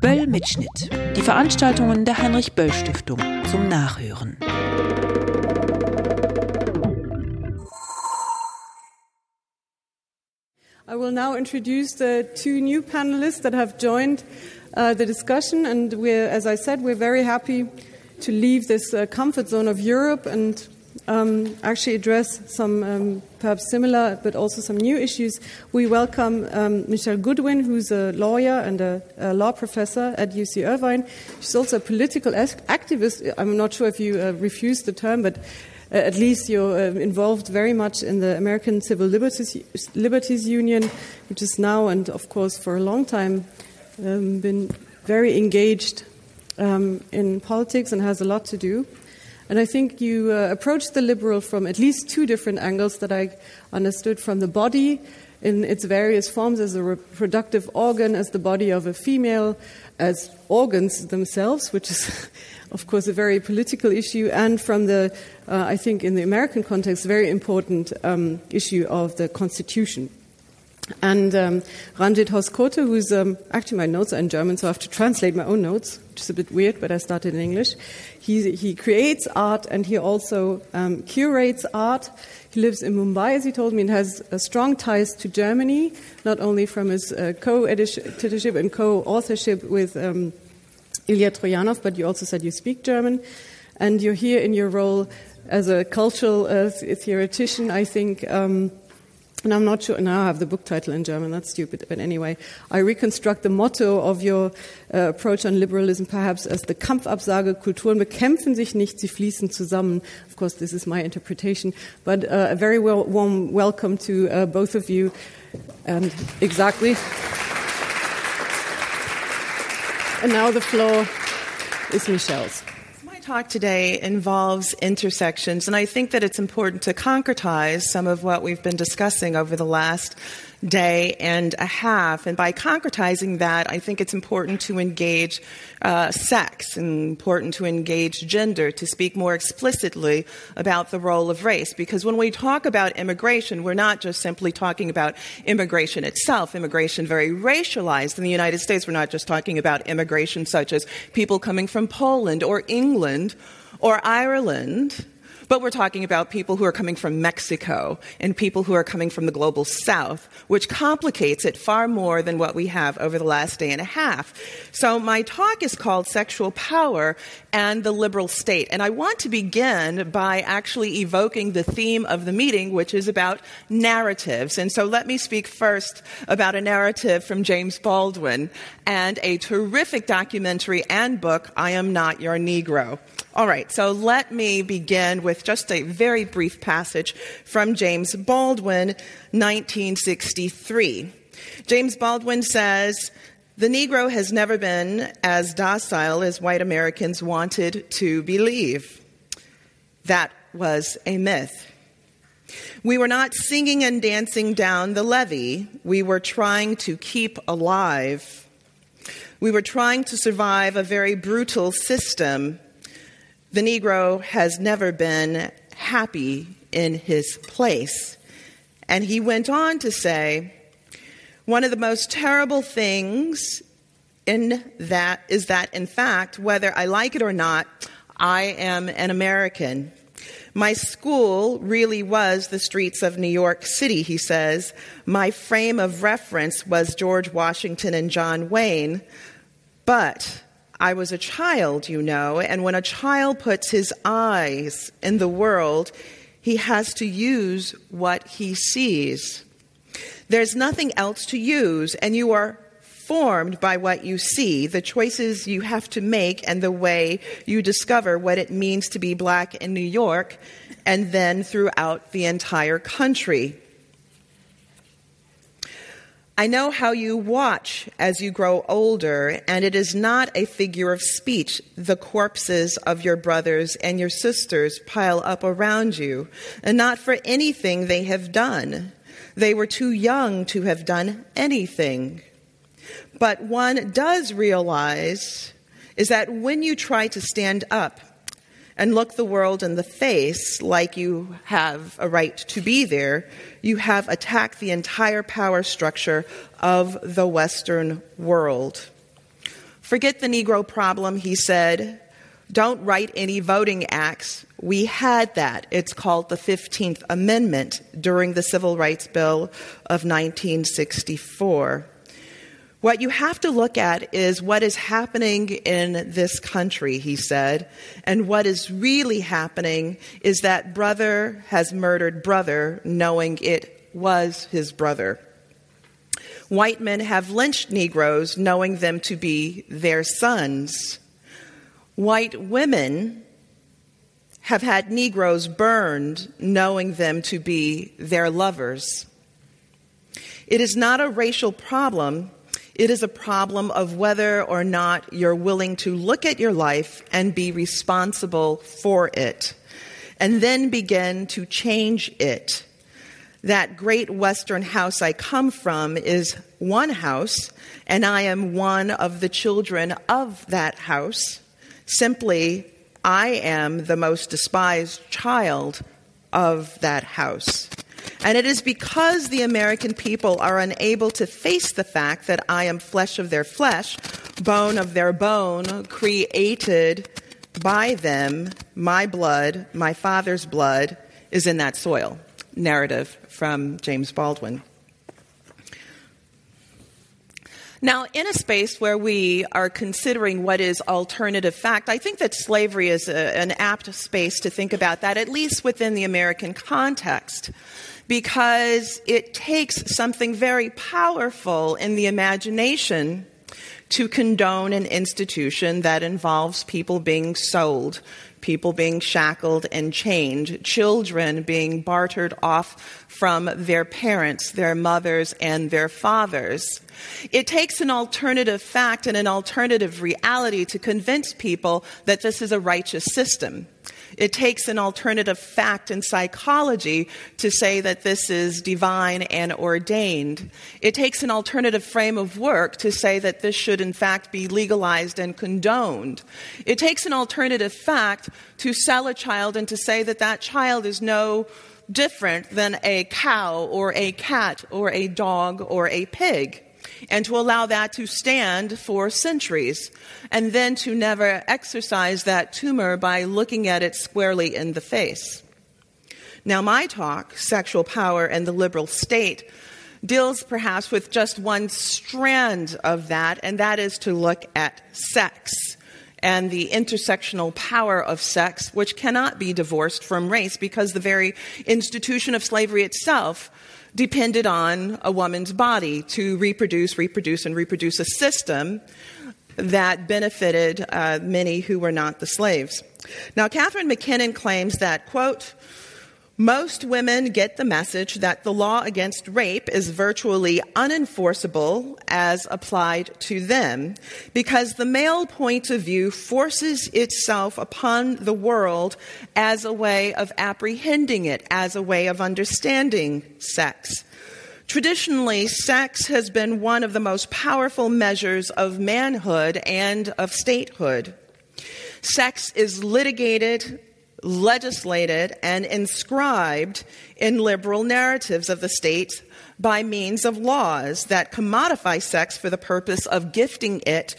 Böll Mitschnitt. Die Veranstaltungen der Heinrich Böll Stiftung zum Nachhören. I will now introduce the two new panelists that have joined uh, the discussion, and we're, as I said, we're very happy to leave this uh, comfort zone of Europe and um, actually address some um, perhaps similar but also some new issues. We welcome um, Michele Goodwin, who's a lawyer and a, a, law professor at UC Irvine. She's also a political activist. I'm not sure if you uh, refuse the term, but uh, at least you're uh, involved very much in the American Civil Liberties, Liberties Union, which is now and, of course, for a long time um, been very engaged um, in politics and has a lot to do. And I think you uh, approached the liberal from at least two different angles that I understood from the body in its various forms as a reproductive organ, as the body of a female, as organs themselves, which is of course, a very political issue, and from the, uh, I think, in the American context, very important um, issue of the Constitution. And um, Ranjit Hoskote, who's um, actually my notes are in German, so I have to translate my own notes, which is a bit weird, but I started in English. He, he creates art and he also um, curates art. He lives in Mumbai, as he told me, and has strong ties to Germany, not only from his uh, co editorship and co authorship with. Um, Ilija Trojanow, but you also said you speak German, and you're here in your role as a cultural uh, theoretician, I think. Um, and I'm not sure, now I have the book title in German, that's stupid, but anyway, I reconstruct the motto of your uh, approach on liberalism perhaps as the Kampfabsage, Kulturen bekämpfen sich nicht, sie fließen zusammen. Of course, this is my interpretation, but uh, a very well, warm welcome to uh, both of you. And exactly. And now the floor is Michele's. Talk today involves intersections, and I think that it's important to concretize some of what we've been discussing over the last day and a half. And by concretizing that, I think it's important to engage uh, sex and important to engage gender, to speak more explicitly about the role of race. Because when we talk about immigration, we're not just simply talking about immigration itself, immigration very racialized. In the United States, we're not just talking about immigration such as people coming from Poland or England or Ireland but we're talking about people who are coming from Mexico and people who are coming from the global south, which complicates it far more than what we have over the last day and a half. So my talk is called Sexual Power and the Liberal State. And I want to begin by actually evoking the theme of the meeting, which is about narratives. And so let me speak first about a narrative from James Baldwin and a terrific documentary and book, I Am Not Your Negro. All right, so let me begin with just a very brief passage from James Baldwin, 1963. James Baldwin says, the Negro has never been as docile as white Americans wanted to believe. That was a myth. We were not singing and dancing down the levee. We were trying to keep alive. We were trying to survive a very brutal system the Negro has never been happy in his place. And he went on to say, one of the most terrible things in that is that, in fact, whether I like it or not, I am an American. My school really was the streets of New York City, he says. My frame of reference was George Washington and John Wayne. But I was a child, you know, and when a child puts his eyes in the world, he has to use what he sees. There's nothing else to use, and you are formed by what you see, the choices you have to make, and the way you discover what it means to be black in New York and then throughout the entire country. I know how you watch as you grow older, and it is not a figure of speech. The corpses of your brothers and your sisters pile up around you, and not for anything they have done. They were too young to have done anything. But one does realize is that when you try to stand up and look the world in the face like you have a right to be there, you have attacked the entire power structure of the Western world. Forget the Negro problem, he said. Don't write any voting acts. We had that. It's called the 15th Amendment during the Civil Rights Bill of 1964. What you have to look at is what is happening in this country, he said. And what is really happening is that brother has murdered brother, knowing it was his brother. White men have lynched Negroes, knowing them to be their sons. White women have had Negroes burned, knowing them to be their lovers. It is not a racial problem it is a problem of whether or not you're willing to look at your life and be responsible for it, and then begin to change it. That great Western house I come from is one house, and I am one of the children of that house. Simply, I am the most despised child of that house. And it is because the American people are unable to face the fact that I am flesh of their flesh, bone of their bone, created by them, my blood, my father's blood, is in that soil. Narrative from James Baldwin. Now, in a space where we are considering what is alternative fact, I think that slavery is a, an apt space to think about that, at least within the American context because it takes something very powerful in the imagination to condone an institution that involves people being sold, people being shackled and chained, children being bartered off from their parents, their mothers, and their fathers. It takes an alternative fact and an alternative reality to convince people that this is a righteous system. It takes an alternative fact in psychology to say that this is divine and ordained. It takes an alternative frame of work to say that this should, in fact, be legalized and condoned. It takes an alternative fact to sell a child and to say that that child is no different than a cow or a cat or a dog or a pig and to allow that to stand for centuries, and then to never exercise that tumor by looking at it squarely in the face. Now, my talk, Sexual Power and the Liberal State, deals perhaps with just one strand of that, and that is to look at sex and the intersectional power of sex, which cannot be divorced from race because the very institution of slavery itself depended on a woman's body to reproduce, reproduce, and reproduce a system that benefited uh, many who were not the slaves. Now, Catharine MacKinnon claims that, quote, most women get the message that the law against rape is virtually unenforceable as applied to them because the male point of view forces itself upon the world as a way of apprehending it, as a way of understanding sex. Traditionally, sex has been one of the most powerful measures of manhood and of statehood. Sex is litigated legislated and inscribed in liberal narratives of the state by means of laws that commodify sex for the purpose of gifting it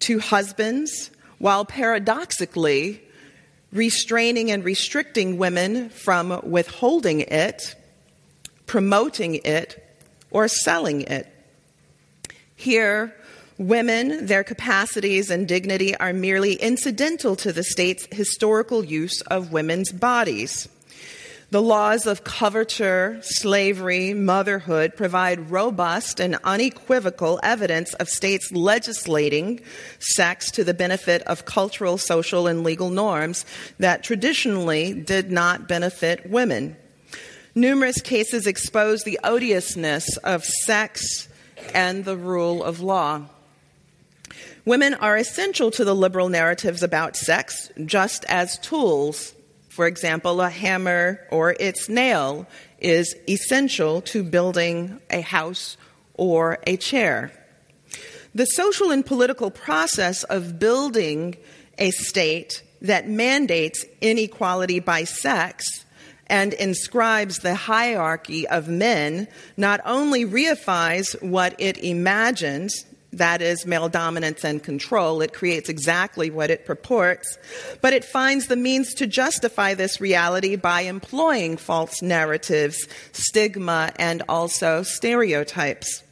to husbands, while paradoxically restraining and restricting women from withholding it, promoting it, or selling it. Here, Women, their capacities and dignity are merely incidental to the state's historical use of women's bodies. The laws of coverture, slavery, motherhood provide robust and unequivocal evidence of states legislating sex to the benefit of cultural, social, and legal norms that traditionally did not benefit women. Numerous cases expose the odiousness of sex and the rule of law. Women are essential to the liberal narratives about sex, just as tools, for example, a hammer or its nail, is essential to building a house or a chair. The social and political process of building a state that mandates inequality by sex and inscribes the hierarchy of men not only reifies what it imagines that is male dominance and control. It creates exactly what it purports, but it finds the means to justify this reality by employing false narratives, stigma, and also stereotypes.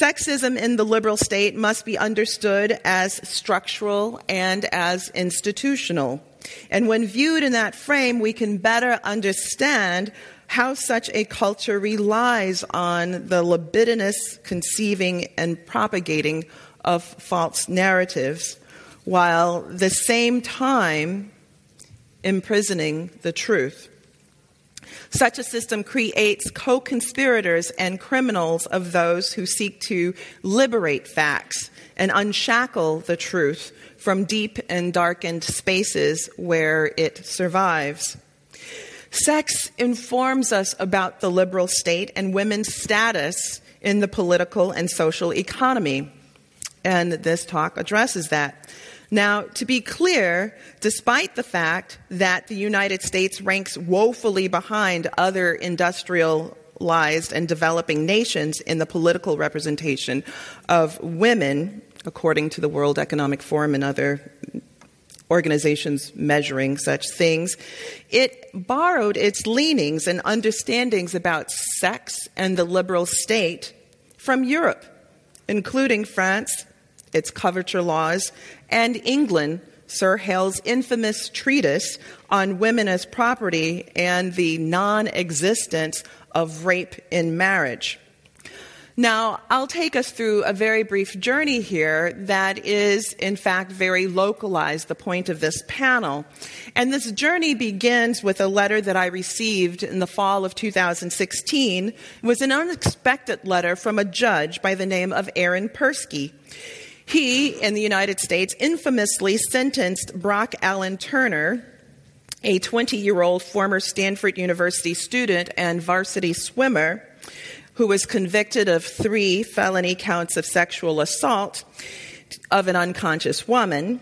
Sexism in the liberal state must be understood as structural and as institutional. And when viewed in that frame, we can better understand how such a culture relies on the libidinous conceiving and propagating of false narratives, while the same time imprisoning the truth. Such a system creates co conspirators and criminals of those who seek to liberate facts and unshackle the truth from deep and darkened spaces where it survives. Sex informs us about the liberal state and women's status in the political and social economy. And this talk addresses that. Now, to be clear, despite the fact that the United States ranks woefully behind other industrialized and developing nations in the political representation of women, according to the World Economic Forum and other organizations measuring such things, it borrowed its leanings and understandings about sex and the liberal state from Europe, including France, its coverture laws, and England, Sir Hale's infamous treatise on women as property and the non existence of rape in marriage. Now, I'll take us through a very brief journey here that is, in fact, very localized, the point of this panel. And this journey begins with a letter that I received in the fall of 2016. It was an unexpected letter from a judge by the name of Aaron Persky. He, in the United States, infamously sentenced Brock Allen Turner, a 20 year old former Stanford University student and varsity swimmer, who was convicted of three felony counts of sexual assault of an unconscious woman.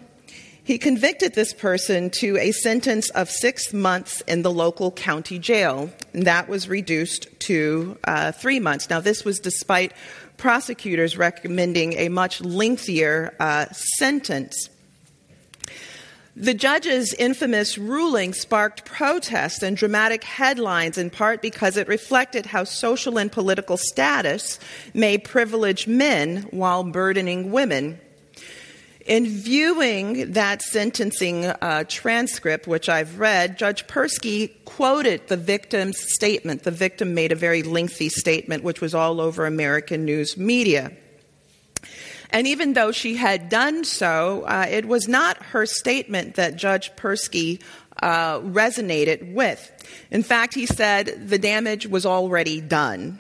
He convicted this person to a sentence of six months in the local county jail. And that was reduced to uh, three months. Now, this was despite prosecutors recommending a much lengthier uh, sentence. The judge's infamous ruling sparked protests and dramatic headlines in part because it reflected how social and political status may privilege men while burdening women. In viewing that sentencing uh, transcript, which I've read, Judge Persky quoted the victim's statement. The victim made a very lengthy statement, which was all over American news media. And even though she had done so, uh, it was not her statement that Judge Persky uh, resonated with. In fact, he said the damage was already done,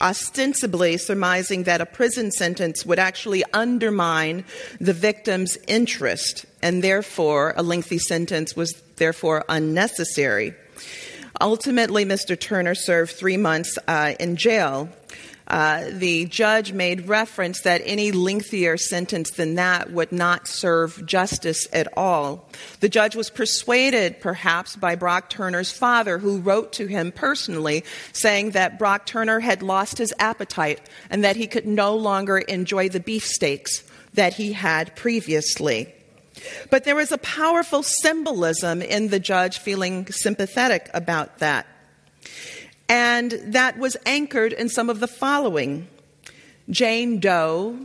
ostensibly surmising that a prison sentence would actually undermine the victim's interest, and therefore a lengthy sentence was therefore unnecessary. Ultimately, Mr. Turner served three months uh, in jail. Uh, the judge made reference that any lengthier sentence than that would not serve justice at all. The judge was persuaded, perhaps, by Brock Turner's father, who wrote to him personally saying that Brock Turner had lost his appetite and that he could no longer enjoy the beefsteaks that he had previously. But there was a powerful symbolism in the judge feeling sympathetic about that. And that was anchored in some of the following Jane Doe,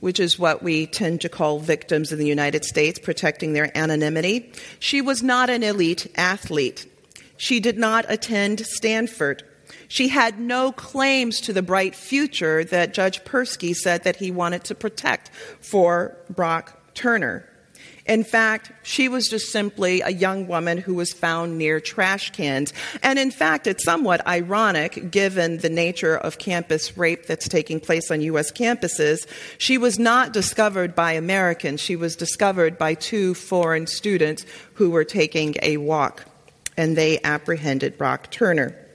which is what we tend to call victims in the United States, protecting their anonymity. She was not an elite athlete. She did not attend Stanford. She had no claims to the bright future that Judge Persky said that he wanted to protect for Brock Turner. In fact, she was just simply a young woman who was found near trash cans. And in fact, it's somewhat ironic given the nature of campus rape that's taking place on U.S. campuses. She was not discovered by Americans, she was discovered by two foreign students who were taking a walk, and they apprehended Brock Turner.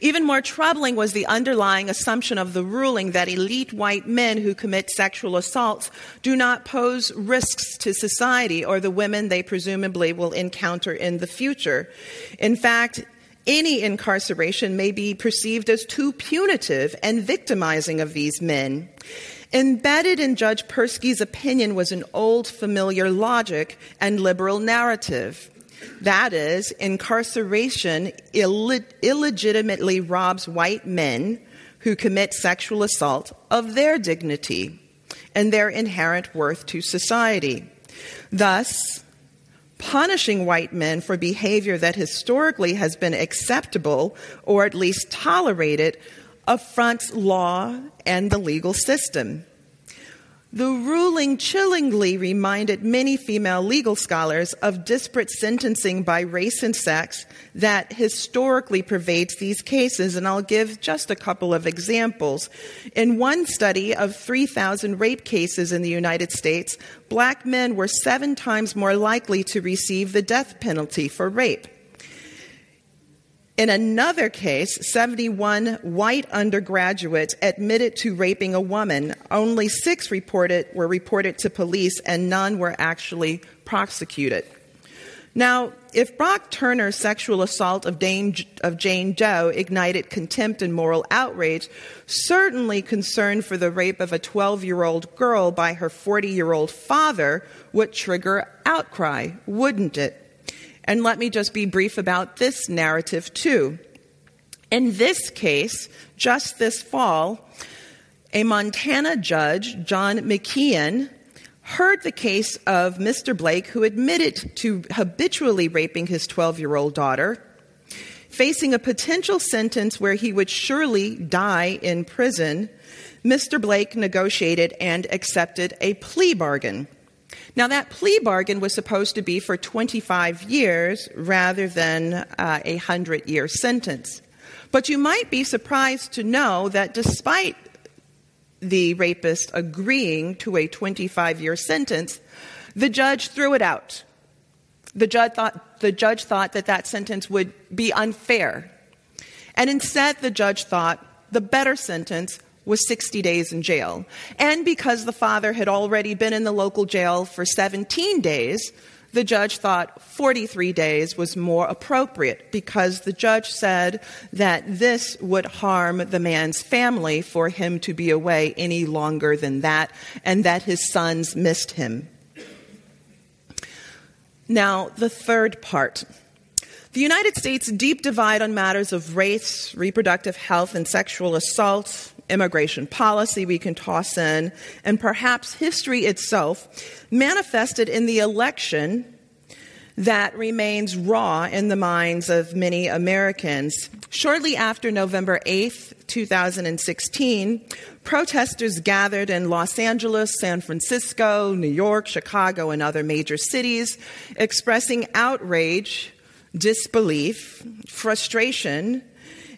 Even more troubling was the underlying assumption of the ruling that elite white men who commit sexual assaults do not pose risks to society or the women they presumably will encounter in the future. In fact, any incarceration may be perceived as too punitive and victimizing of these men. Embedded in Judge Persky's opinion was an old familiar logic and liberal narrative. That is, incarceration Ill- illegitimately robs white men who commit sexual assault of their dignity and their inherent worth to society. Thus, punishing white men for behavior that historically has been acceptable or at least tolerated affronts law and the legal system. The ruling chillingly reminded many female legal scholars of disparate sentencing by race and sex that historically pervades these cases, and I'll give just a couple of examples. In one study of 3,000 rape cases in the United States, black men were seven times more likely to receive the death penalty for rape. In another case, 71 white undergraduates admitted to raping a woman. Only six reported, were reported to police, and none were actually prosecuted. Now, if Brock Turner's sexual assault of, Dame, of Jane Doe ignited contempt and moral outrage, certainly concern for the rape of a 12 year old girl by her 40 year old father would trigger outcry, wouldn't it? And let me just be brief about this narrative, too. In this case, just this fall, a Montana judge, John McKeon, heard the case of Mr. Blake, who admitted to habitually raping his 12 year old daughter, facing a potential sentence where he would surely die in prison. Mr. Blake negotiated and accepted a plea bargain. Now, that plea bargain was supposed to be for 25 years rather than uh, a 100 year sentence. But you might be surprised to know that despite the rapist agreeing to a 25 year sentence, the judge threw it out. The judge, thought, the judge thought that that sentence would be unfair. And instead, the judge thought the better sentence was 60 days in jail. And because the father had already been in the local jail for 17 days, the judge thought 43 days was more appropriate because the judge said that this would harm the man's family for him to be away any longer than that and that his sons missed him. Now, the third part. The United States' deep divide on matters of race, reproductive health, and sexual assault immigration policy we can toss in, and perhaps history itself, manifested in the election that remains raw in the minds of many Americans. Shortly after November 8th, 2016, protesters gathered in Los Angeles, San Francisco, New York, Chicago, and other major cities, expressing outrage, disbelief, frustration,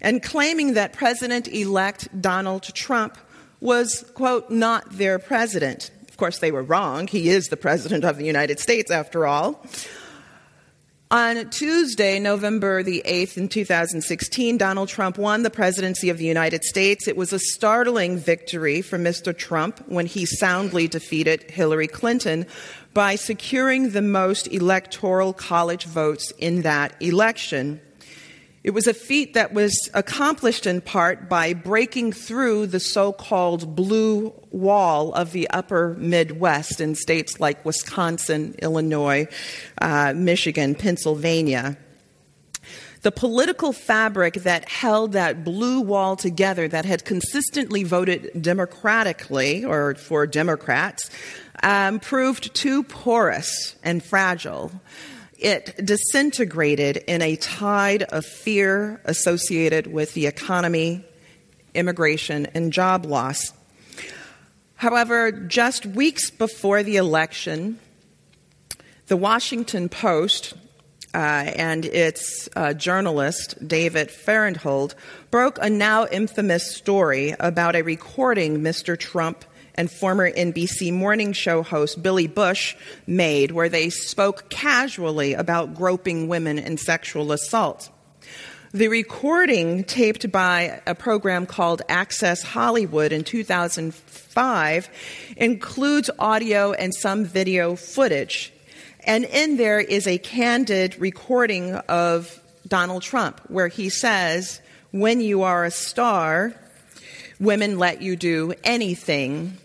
and claiming that President elect Donald Trump was, quote, not their president. Of course, they were wrong. He is the president of the United States, after all. On Tuesday, November the 8th, in 2016, Donald Trump won the presidency of the United States. It was a startling victory for Mr. Trump when he soundly defeated Hillary Clinton by securing the most electoral college votes in that election. It was a feat that was accomplished in part by breaking through the so called blue wall of the upper Midwest in states like Wisconsin, Illinois, uh, Michigan, Pennsylvania. The political fabric that held that blue wall together, that had consistently voted democratically or for Democrats, um, proved too porous and fragile it disintegrated in a tide of fear associated with the economy, immigration, and job loss. However, just weeks before the election, the Washington Post uh, and its uh, journalist, David Fahrenthold, broke a now infamous story about a recording Mr. Trump and former NBC morning show host Billy Bush made, where they spoke casually about groping women and sexual assault. The recording, taped by a program called Access Hollywood in 2005, includes audio and some video footage. And in there is a candid recording of Donald Trump, where he says, When you are a star, women let you do anything.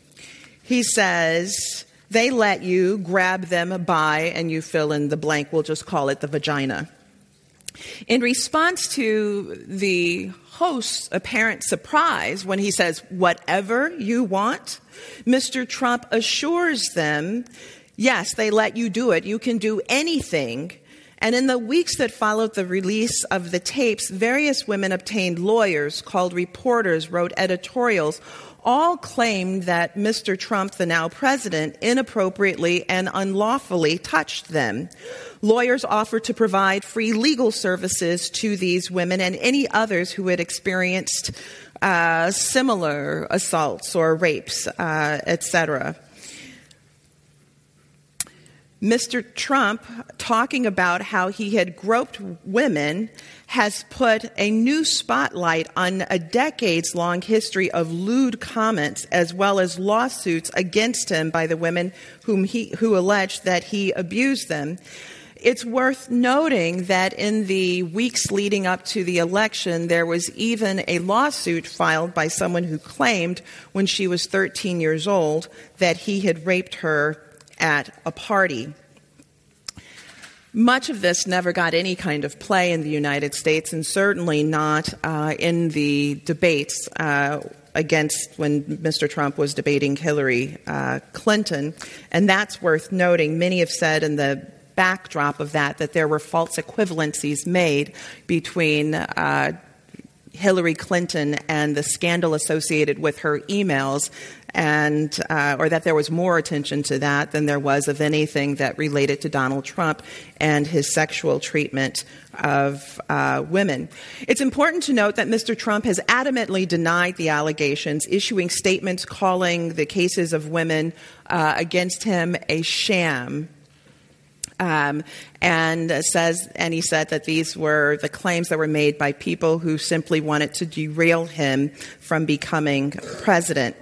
He says, They let you grab them by, and you fill in the blank, we'll just call it the vagina. In response to the host's apparent surprise when he says, Whatever you want, Mr. Trump assures them, Yes, they let you do it. You can do anything. And in the weeks that followed the release of the tapes, various women obtained lawyers, called reporters, wrote editorials, all claimed that Mr. Trump, the now president, inappropriately and unlawfully touched them. Lawyers offered to provide free legal services to these women and any others who had experienced uh, similar assaults or rapes, uh, etc. Mr. Trump, talking about how he had groped women, has put a new spotlight on a decades long history of lewd comments as well as lawsuits against him by the women whom he, who alleged that he abused them. It's worth noting that in the weeks leading up to the election, there was even a lawsuit filed by someone who claimed when she was 13 years old that he had raped her at a party. Much of this never got any kind of play in the United States, and certainly not uh, in the debates uh, against when Mr. Trump was debating Hillary uh, Clinton. And that's worth noting. Many have said in the backdrop of that that there were false equivalencies made between uh, Hillary Clinton and the scandal associated with her emails and uh, or that there was more attention to that than there was of anything that related to Donald Trump and his sexual treatment of uh, women. It's important to note that Mr. Trump has adamantly denied the allegations, issuing statements calling the cases of women uh, against him a sham. Um, and says, and he said that these were the claims that were made by people who simply wanted to derail him from becoming president.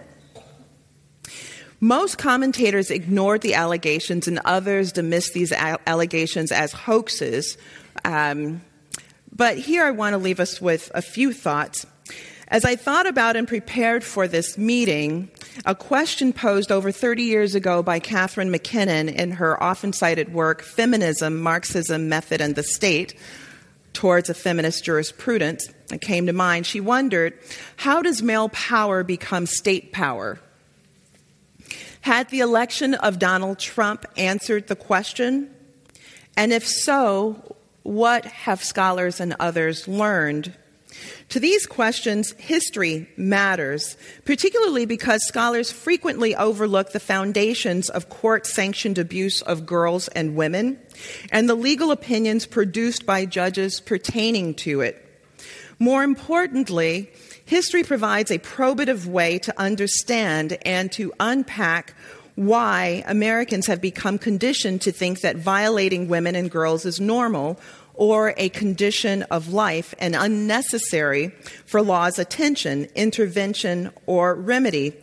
Most commentators ignored the allegations, and others dismissed these allegations as hoaxes. Um, but here I want to leave us with a few thoughts. As I thought about and prepared for this meeting, a question posed over 30 years ago by Catharine MacKinnon in her often cited work, Feminism, Marxism, Method, and the State, towards a feminist jurisprudence, came to mind. She wondered, how does male power become state power? Had the election of Donald Trump answered the question? And if so, what have scholars and others learned? To these questions, history matters, particularly because scholars frequently overlook the foundations of court sanctioned abuse of girls and women and the legal opinions produced by judges pertaining to it. More importantly, history provides a probative way to understand and to unpack why Americans have become conditioned to think that violating women and girls is normal or a condition of life and unnecessary for law's attention, intervention, or remedy.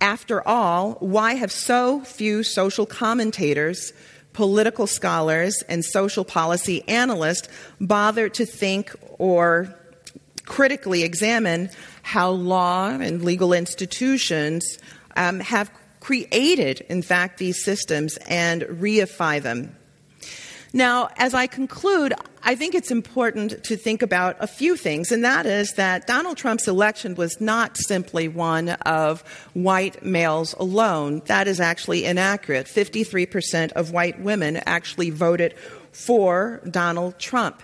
After all, why have so few social commentators, political scholars, and social policy analysts bothered to think or critically examine how law and legal institutions um, have created, in fact, these systems and reify them. Now, as I conclude, I think it's important to think about a few things, and that is that Donald Trump's election was not simply one of white males alone. That is actually inaccurate. 53% of white women actually voted for Donald Trump.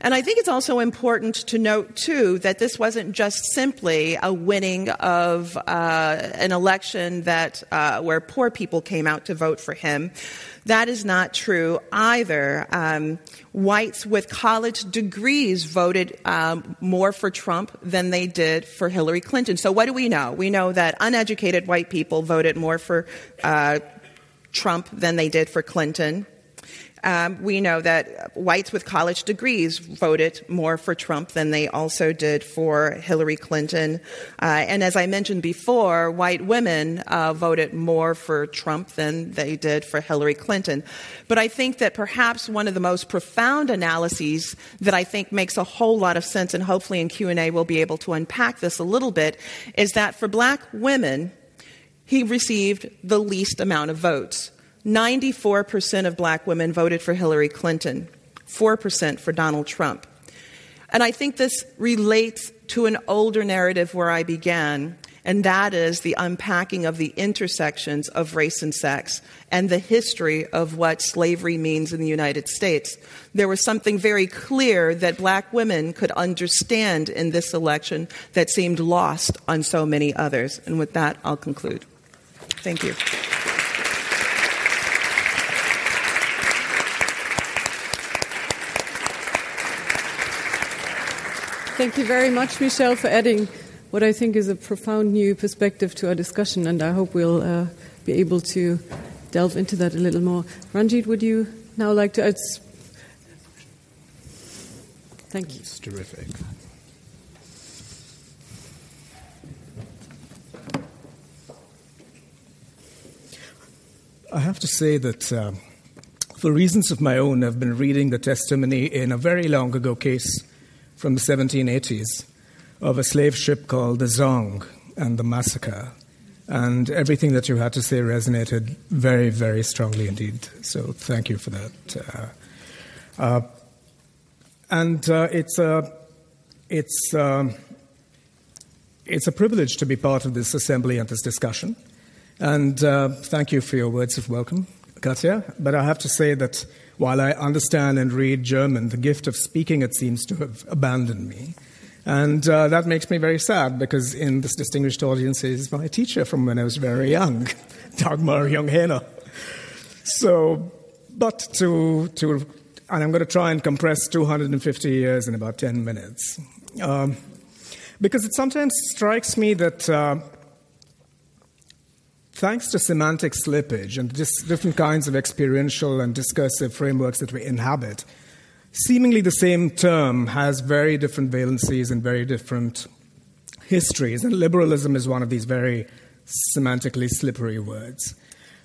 And I think it's also important to note, too, that this wasn't just simply a winning of uh, an election that, uh, where poor people came out to vote for him. That is not true either. Um, whites with college degrees voted um, more for Trump than they did for Hillary Clinton. So, what do we know? We know that uneducated white people voted more for uh, Trump than they did for Clinton. Um, we know that whites with college degrees voted more for Trump than they also did for Hillary Clinton. Uh, and as I mentioned before, white women uh, voted more for Trump than they did for Hillary Clinton. But I think that perhaps one of the most profound analyses that I think makes a whole lot of sense, and hopefully in Q&A we'll be able to unpack this a little bit, is that for black women, he received the least amount of votes. 94% of black women voted for Hillary Clinton, 4% for Donald Trump. And I think this relates to an older narrative where I began, and that is the unpacking of the intersections of race and sex and the history of what slavery means in the United States. There was something very clear that black women could understand in this election that seemed lost on so many others. And with that, I'll conclude. Thank you. Thank you very much, Michele, for adding what I think is a profound new perspective to our discussion, and I hope we'll uh, be able to delve into that a little more. Ranjit, would you now like to? add? thank you. It's terrific. I have to say that, uh, for reasons of my own, I've been reading the testimony in a very long ago case from the 1780s of a slave ship called the Zong and the massacre. And everything that you had to say resonated very, very strongly indeed. So thank you for that. Uh, uh, and uh, it's a it's um, it's a privilege to be part of this assembly and this discussion. And uh, thank you for your words of welcome, Katja. But I have to say that while I understand and read German, the gift of speaking it seems to have abandoned me. And uh, that makes me very sad because in this distinguished audience is my teacher from when I was very young, Dagmar Junghena. So, but to, to, and I'm going to try and compress 250 years in about 10 minutes. Um, because it sometimes strikes me that uh, thanks to semantic slippage and just different kinds of experiential and discursive frameworks that we inhabit, seemingly the same term has very different valencies and very different histories. And liberalism is one of these very semantically slippery words.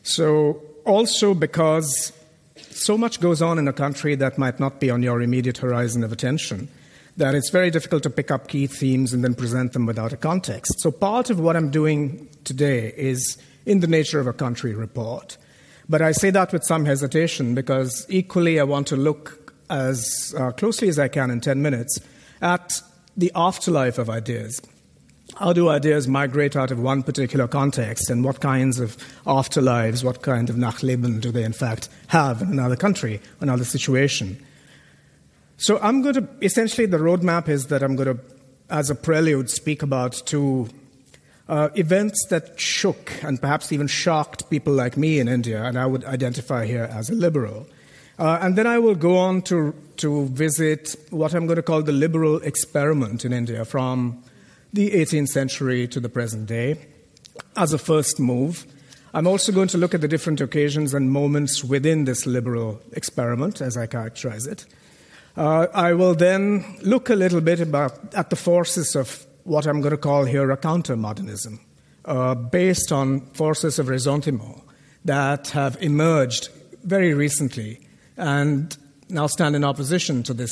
So, also because so much goes on in a country that might not be on your immediate horizon of attention, that it's very difficult to pick up key themes and then present them without a context. So, part of what I'm doing today is in the nature of a country report. But I say that with some hesitation because equally I want to look as uh, closely as I can in 10 minutes at the afterlife of ideas. How do ideas migrate out of one particular context, and what kinds of afterlives, what kind of Nachleben do they in fact have in another country, another situation? So I'm going to essentially the roadmap is that I'm going to, as a prelude, speak about two uh, events that shook and perhaps even shocked people like me in India, and I would identify here as a liberal. Uh, and then I will go on to, to visit what I'm going to call the liberal experiment in India from the 18th century to the present day as a first move. I'm also going to look at the different occasions and moments within this liberal experiment, as I characterize it. Uh, I will then look a little bit about, at the forces of what I'm going to call here a counter-modernism, uh, based on forces of ressentiment that have emerged very recently and now stand in opposition to this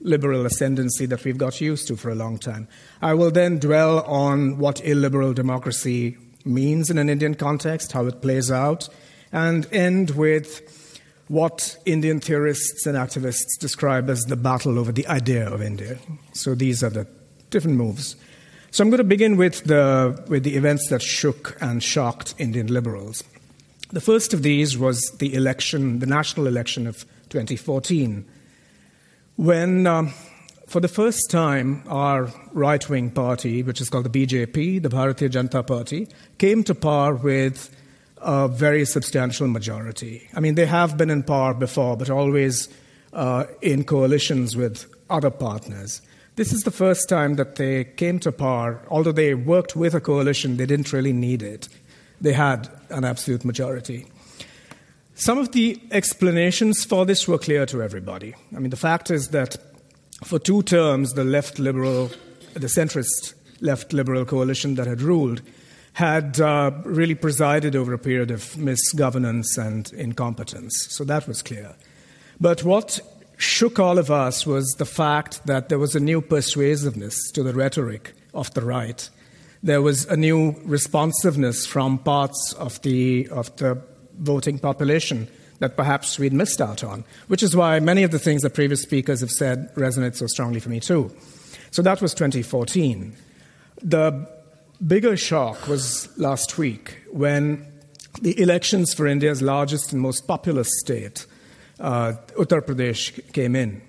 liberal ascendancy that we've got used to for a long time. I will then dwell on what illiberal democracy means in an Indian context, how it plays out, and end with what Indian theorists and activists describe as the battle over the idea of India. So these are the different moves. So I'm going to begin with the, with the events that shook and shocked Indian liberals. The first of these was the election, the national election of 2014, when, um, for the first time, our right wing party, which is called the BJP, the Bharatiya Janata Party, came to power with a very substantial majority. I mean, they have been in power before, but always uh, in coalitions with other partners. This is the first time that they came to power. Although they worked with a coalition, they didn't really need it. They had an absolute majority. Some of the explanations for this were clear to everybody. I mean, the fact is that for two terms, the left liberal, the centrist left liberal coalition that had ruled had uh, really presided over a period of misgovernance and incompetence. So that was clear. But what shook all of us was the fact that there was a new persuasiveness to the rhetoric of the right. There was a new responsiveness from parts of the, of the voting population that perhaps we'd missed out on, which is why many of the things that previous speakers have said resonate so strongly for me, too. So that was 2014. The bigger shock was last week when the elections for India's largest and most populous state, uh, Uttar Pradesh, came in.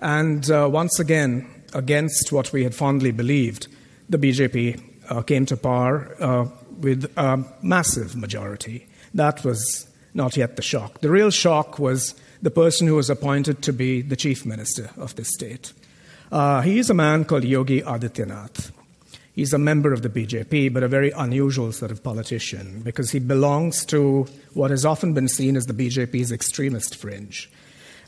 And uh, once again, against what we had fondly believed, the BJP uh, came to power uh, with a massive majority. That was not yet the shock. The real shock was the person who was appointed to be the chief minister of this state. Uh, he is a man called Yogi Adityanath. He's a member of the BJP, but a very unusual sort of politician because he belongs to what has often been seen as the BJP's extremist fringe.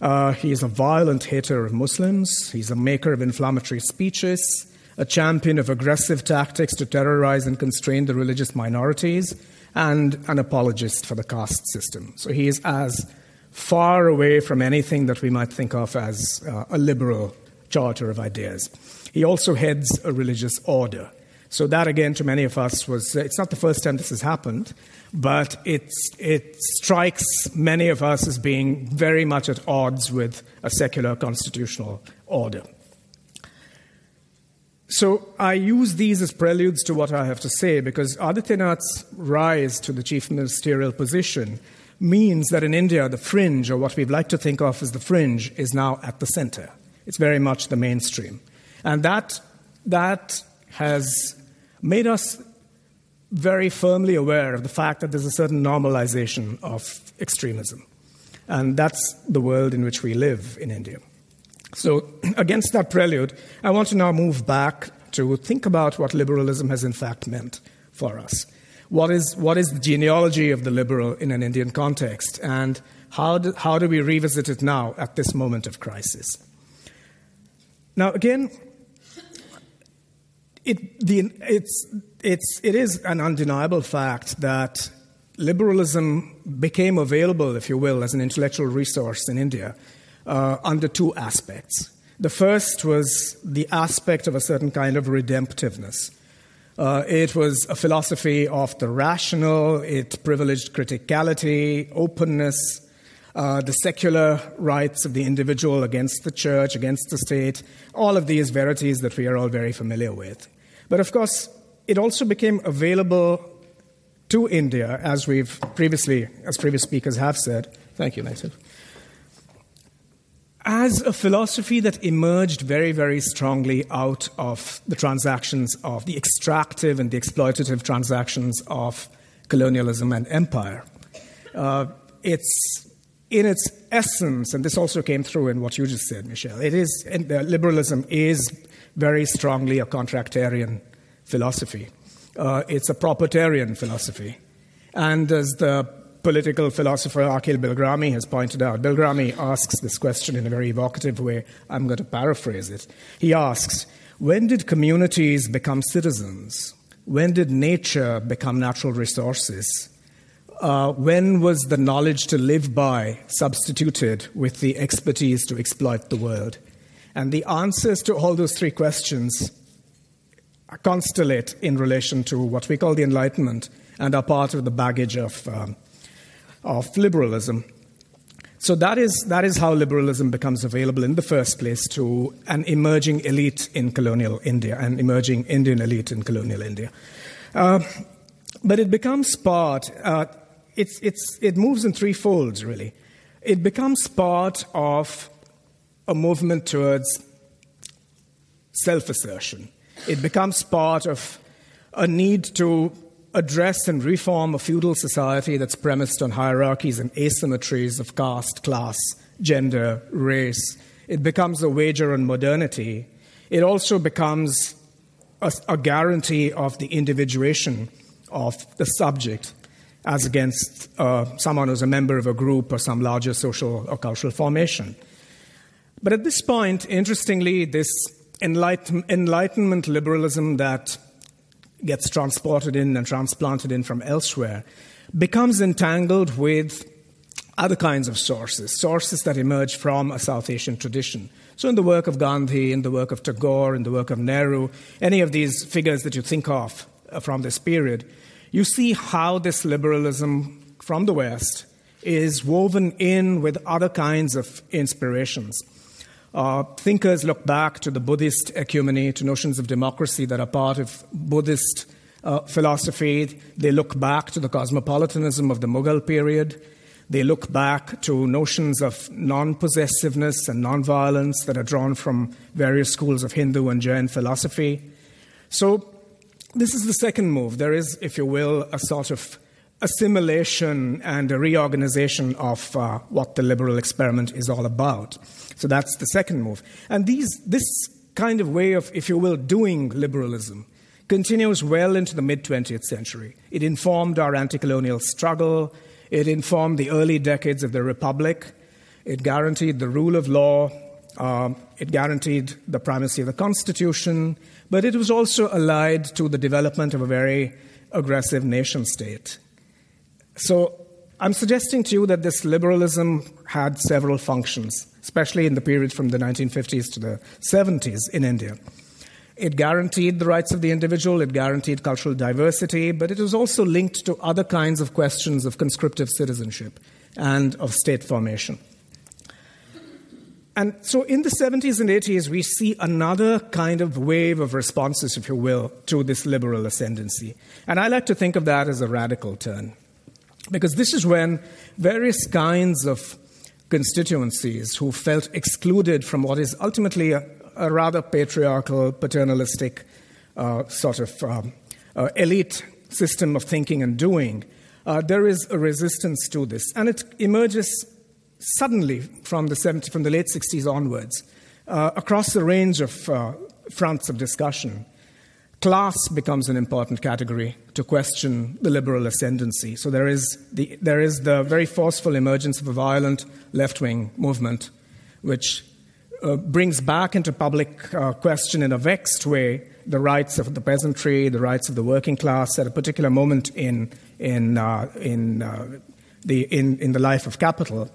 Uh, he is a violent hater of Muslims, he's a maker of inflammatory speeches, a champion of aggressive tactics to terrorize and constrain the religious minorities, and an apologist for the caste system. So he is as far away from anything that we might think of as uh, a liberal charter of ideas. He also heads a religious order. So, that again, to many of us, was it's not the first time this has happened, but it's, it strikes many of us as being very much at odds with a secular constitutional order. So I use these as preludes to what I have to say because Adityanath's rise to the chief ministerial position means that in India, the fringe, or what we'd like to think of as the fringe, is now at the center. It's very much the mainstream. And that, that has made us very firmly aware of the fact that there's a certain normalization of extremism. And that's the world in which we live in India. So, against that prelude, I want to now move back to think about what liberalism has in fact meant for us. What is, what is the genealogy of the liberal in an Indian context, and how do, how do we revisit it now at this moment of crisis? Now, again, it, the, it's, it's, it is an undeniable fact that liberalism became available, if you will, as an intellectual resource in India uh, under two aspects. The first was the aspect of a certain kind of redemptiveness. Uh, it was a philosophy of the rational, it privileged criticality, openness, uh, the secular rights of the individual against the church, against the state, all of these verities that we are all very familiar with. But of course, it also became available to India, as we've previously, as previous speakers have said. Thank you, Nathan as a philosophy that emerged very, very strongly out of the transactions of the extractive and the exploitative transactions of colonialism and empire. Uh, it's in its essence, and this also came through in what you just said, Michele, it is, uh, liberalism is very strongly a contractarian philosophy. Uh, it's a propertarian philosophy. And as the political philosopher Akhil Bilgrami has pointed out. Bilgrami asks this question in a very evocative way. I'm going to paraphrase it. He asks, When did communities become citizens? When did nature become natural resources? Uh, when was the knowledge to live by substituted with the expertise to exploit the world? And the answers to all those three questions constellate in relation to what we call the Enlightenment and are part of the baggage of um, of liberalism. So that is, that is how liberalism becomes available in the first place to an emerging elite in colonial India, an emerging Indian elite in colonial India. Uh, but it becomes part, uh, it's, it's, it moves in three folds, really. It becomes part of a movement towards self assertion. It becomes part of a need to address and reform a feudal society that's premised on hierarchies and asymmetries of caste, class, gender, race. It becomes a wager on modernity. It also becomes a, a guarantee of the individuation of the subject. as against uh, someone who's a member of a group or some larger social or cultural formation. But at this point, interestingly, this enlighten- enlightenment liberalism that gets transported in and transplanted in from elsewhere becomes entangled with other kinds of sources, sources that emerge from a South Asian tradition. So, in the work of Gandhi, in the work of Tagore, in the work of Nehru, any of these figures that you think of uh, from this period, you see how this liberalism from the West is woven in with other kinds of inspirations. Uh, thinkers look back to the Buddhist ecumeny, to notions of democracy that are part of Buddhist uh, philosophy. They look back to the cosmopolitanism of the Mughal period. They look back to notions of non possessiveness and non violence that are drawn from various schools of Hindu and Jain philosophy. So, this is the second move. There is, if you will, a sort of assimilation and a reorganization of uh, what the liberal experiment is all about. So that's the second move. And these, this kind of way of, if you will, doing liberalism continues well into the mid 20th century. It informed our anti colonial struggle, it informed the early decades of the Republic, it guaranteed the rule of law, uh, it guaranteed the primacy of the Constitution, but it was also allied to the development of a very aggressive nation state. So I'm suggesting to you that this liberalism had several functions, especially in the period from the 1950s to the 70s in India. It guaranteed the rights of the individual, it guaranteed cultural diversity, but it was also linked to other kinds of questions of conscriptive citizenship and of state formation. And so in the 70s and 80s, we see another kind of wave of responses, if you will, to this liberal ascendancy. And I like to think of that as a radical turn. Because this is when various kinds of constituencies who felt excluded from what is ultimately a, a rather patriarchal, paternalistic uh, sort of um, uh, elite system of thinking and doing, uh, there is a resistance to this. And it emerges suddenly from the, 70, from the late 60s onwards uh, across a range of uh, fronts of discussion class becomes an important category to question the liberal ascendancy. So there is the, there is the very forceful emergence of a violent left wing movement, which uh, brings back into public uh, question in a vexed way the rights of the peasantry, the rights of the working class at a particular moment in, in, uh, in, uh, the, in, in the life of capital.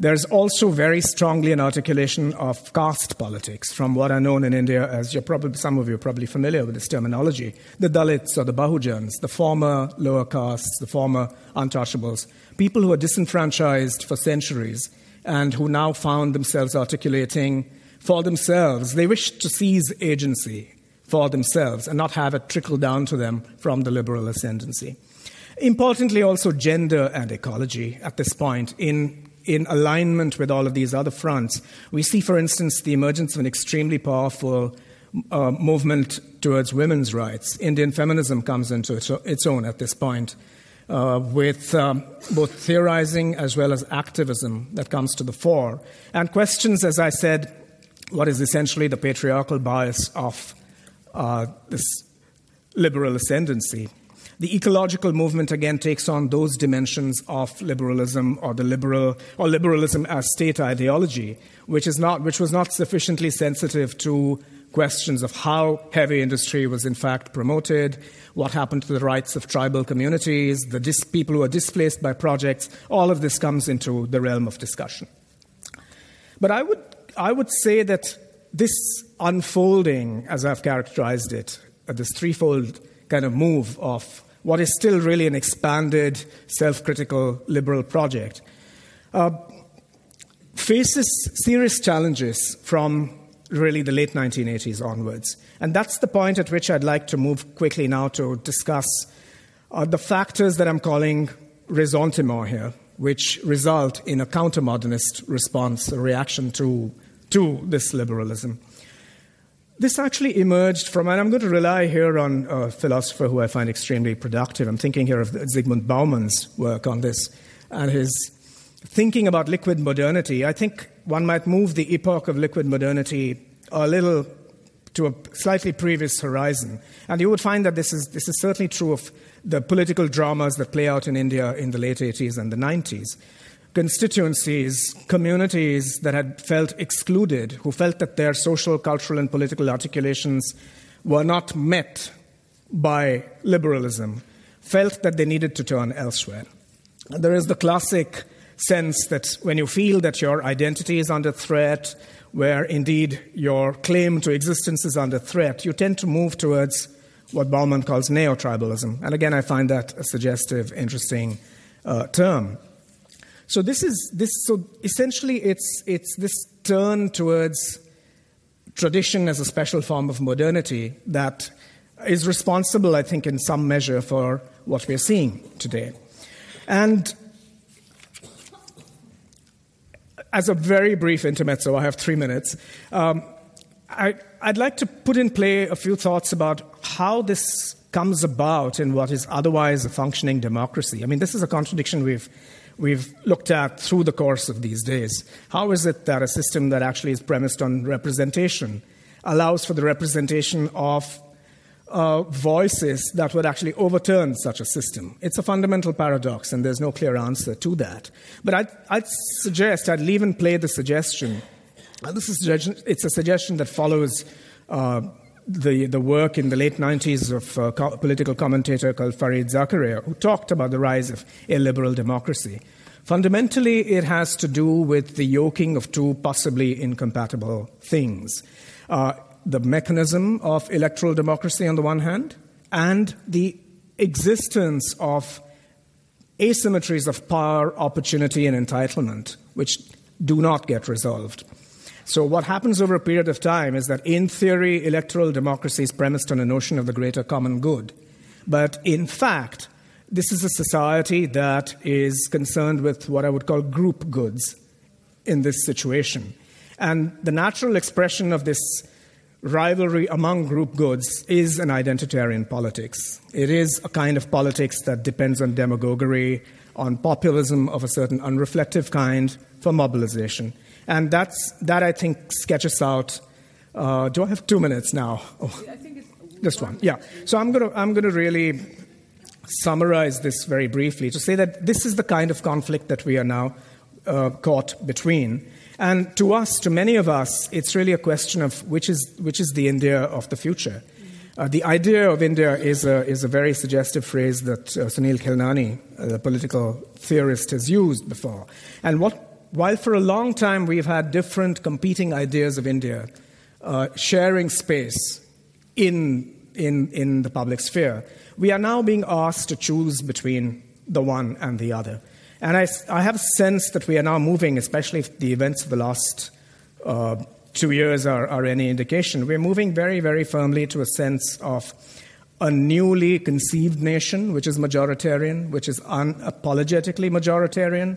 There's also very strongly an articulation of caste politics from what are known in India as probably, some of you are probably familiar with this terminology the Dalits or the Bahujans, the former lower castes, the former untouchables, people who are disenfranchised for centuries and who now found themselves articulating for themselves. They wish to seize agency for themselves and not have it trickle down to them from the liberal ascendancy. Importantly, also gender and ecology at this point in in alignment with all of these other fronts. We see, for instance, the emergence of an extremely powerful uh, movement towards women's rights. Indian feminism comes into its own at this point, uh, with um, both theorizing as well as activism that comes to the fore, and questions, as I said, what is essentially the patriarchal bias of uh, this liberal ascendancy. The ecological movement again takes on those dimensions of liberalism or the liberal or liberalism as state ideology, which is not which was not sufficiently sensitive to questions of how heavy industry was in fact promoted, what happened to the rights of tribal communities, the dis- people who are displaced by projects. All of this comes into the realm of discussion. But I would I would say that this unfolding, as I've characterized it, uh, this threefold kind of move of what is still really an expanded, self critical liberal project, uh, faces serious challenges from really the late 1980s onwards. And that's the point at which I'd like to move quickly now to discuss uh, the factors that I'm calling ressentiment here, which result in a counter modernist response, a reaction to, to this liberalism. This actually emerged from, and I'm going to rely here on a philosopher who I find extremely productive. I'm thinking here of Zygmunt Bauman's work on this and his thinking about liquid modernity. I think one might move the epoch of liquid modernity a little to a slightly previous horizon. And you would find that this is, this is certainly true of the political dramas that play out in India in the late 80s and the 90s. Constituencies, communities that had felt excluded, who felt that their social, cultural, and political articulations were not met by liberalism, felt that they needed to turn elsewhere. There is the classic sense that when you feel that your identity is under threat, where indeed your claim to existence is under threat, you tend to move towards what Bauman calls neo tribalism. And again, I find that a suggestive, interesting uh, term. So this is this. So essentially, it's it's this turn towards tradition as a special form of modernity that is responsible, I think, in some measure for what we're seeing today. And as a very brief intermezzo, I have three minutes. Um, I, would like to put in play a few thoughts about how this comes about in what is otherwise a functioning democracy. I mean, this is a contradiction we've, we've looked at through the course of these days. How is it that a system that actually is premised on representation allows for the representation of uh, voices that would actually overturn such a system. It's a fundamental paradox, and there's no clear answer to that. But I'd, I'd suggest, I'd leave in play the suggestion. This is it's a suggestion that follows uh, the, the work in the late 90s of a co- political commentator called Fareed Zakaria, who talked about the rise of illiberal democracy. Fundamentally, it has to do with the yoking of two possibly incompatible things. Uh, the mechanism of electoral democracy on the one hand, and the existence of asymmetries of power, opportunity, and entitlement, which do not get resolved. So, what happens over a period of time is that, in theory, electoral democracy is premised on a notion of the greater common good. But in fact, this is a society that is concerned with what I would call group goods in this situation. And the natural expression of this rivalry among group goods is an identitarian politics. It is a kind of politics that depends on demagoguery, on populism of a certain unreflective kind for mobilization. And that's, that, I think, sketches out. Uh, do I have two minutes now? Oh, I think it's just one. Yeah. So I'm going to I'm to really summarize this very briefly to say that this is the kind of conflict that we are now uh, caught between. And to us, to many of us, it's really a question of which is, which is the India of the future. Uh, the idea of India is a, is a very suggestive phrase that uh, Sunil Khilnani, the political theorist, has used before. And what, while for a long time we've had different competing ideas of India uh, sharing space in, in, in the public sphere, we are now being asked to choose between the one and the other. And I, I have a sense that we are now moving, especially if the events of the last uh, two years are, are any indication, we're moving very, very firmly to a sense of a newly conceived nation, which is majoritarian, which is unapologetically majoritarian,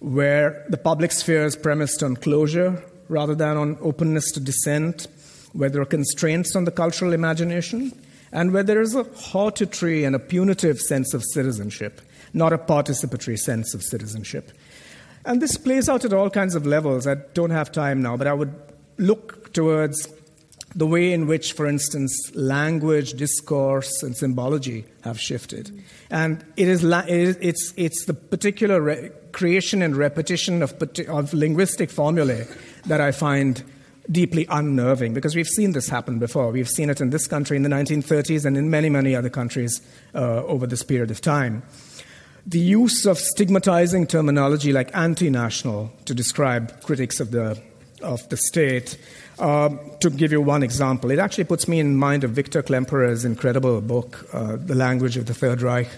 where the public sphere is premised on closure rather than on openness to dissent, where there are constraints on the cultural imagination, and where there is a hortatory and a punitive sense of citizenship not a participatory sense of citizenship. And this plays out at all kinds of levels. I don't have time now, but I would look towards the way in which, for instance, language, discourse, and symbology have shifted. And it is, it's, it's the particular re- creation and repetition of, of linguistic formulae that I find deeply unnerving because we've seen this happen before. We've seen it in this country in the 1930s and in many, many other countries uh, over this period of time the use of stigmatizing terminology like anti national to describe critics of the, of the state. Uh, to give you one example, it actually puts me in mind of Victor Klemperer's incredible book, uh, The Language of the Third Reich,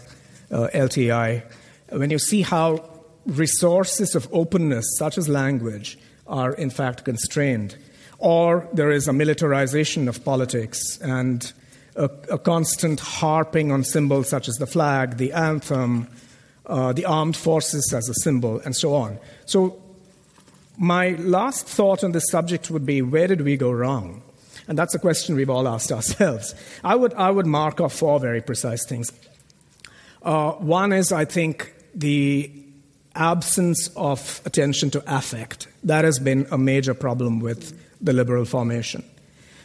uh, LTI. When you see how resources of openness, such as language, are in fact constrained, or there is a militarization of politics and a, a constant harping on symbols such as the flag, the anthem, uh, the armed forces as a symbol, and so on. So, my last thought on this subject would be where did we go wrong? And that's a question we've all asked ourselves. I would, I would mark off four very precise things. Uh, one is, I think, the absence of attention to affect. That has been a major problem with the liberal formation.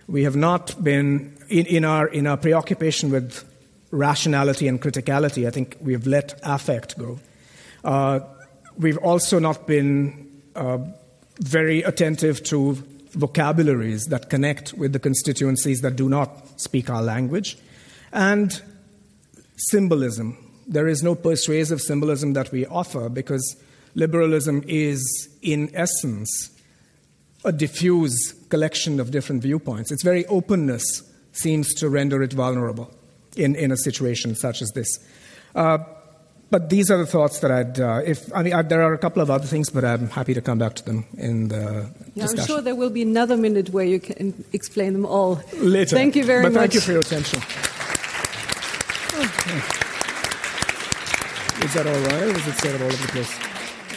We have not been, in, in, our, in our preoccupation with rationality and criticality. I think we've let affect go. Uh, we've also not been uh, very attentive to vocabularies that connect with the constituencies that do not speak our language. And symbolism. There is no persuasive symbolism that we offer because liberalism is, in essence, a diffuse collection of different viewpoints. Its very openness seems to render it vulnerable in, in a situation such as this. Uh, but these are the thoughts that I'd. Uh, if I mean, I, there are a couple of other things, but I'm happy to come back to them in the yeah, discussion. I'm sure there will be another minute where you can explain them all later. Thank you very but much. Thank you for your attention. Is that all right, or is it of all over the place?